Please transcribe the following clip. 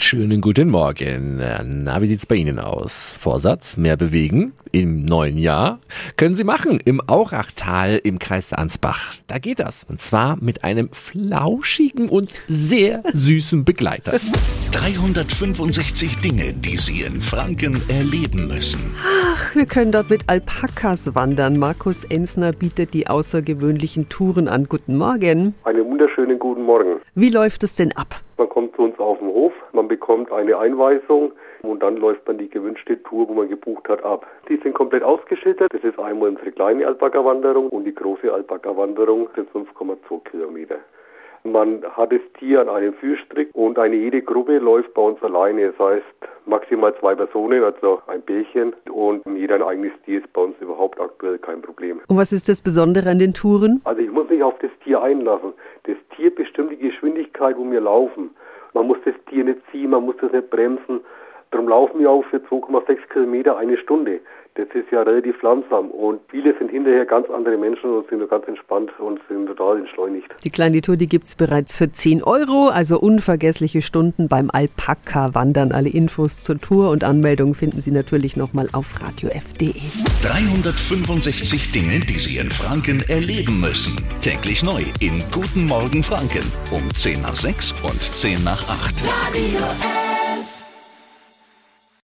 Schönen guten Morgen. Na, wie sieht's bei Ihnen aus? Vorsatz, mehr bewegen im neuen Jahr? Können Sie machen im Aurachtal im Kreis Ansbach. Da geht das. Und zwar mit einem flauschigen und sehr süßen Begleiter. 365 Dinge, die Sie in Franken erleben müssen. Ach, wir können dort mit Alpakas wandern. Markus Ensner bietet die außergewöhnlichen Touren an. Guten Morgen. Einen wunderschönen guten Morgen. Wie läuft es denn ab? Man kommt zu uns auf den Hof, man bekommt eine Einweisung und dann läuft man die gewünschte Tour, wo man gebucht hat, ab. Die sind komplett ausgeschildert. Das ist einmal unsere kleine Alpaka-Wanderung und die große Alpaka-Wanderung sind 5,2 Kilometer. Man hat das Tier an einem Führstrick und eine jede Gruppe läuft bei uns alleine. Das heißt maximal zwei Personen, also ein Pärchen und jeder ein eigenes Tier ist bei uns überhaupt aktuell kein Problem. Und was ist das Besondere an den Touren? Also ich muss mich auf das Tier einlassen. Das Tier bestimmt die Geschwindigkeit, wo wir laufen. Man muss das Tier nicht ziehen, man muss das nicht bremsen. Darum laufen wir auch für 2,6 Kilometer eine Stunde. Das ist ja relativ langsam und viele sind hinterher ganz andere Menschen und sind ganz entspannt und sind total entschleunigt. Die kleine Tour, die gibt's bereits für 10 Euro, also unvergessliche Stunden beim Alpaka-Wandern. Alle Infos zur Tour und Anmeldung finden Sie natürlich nochmal auf radiof.de. 365 Dinge, die Sie in Franken erleben müssen. Täglich neu in Guten Morgen Franken um 10 nach 6 und 10 nach 8. Radio F.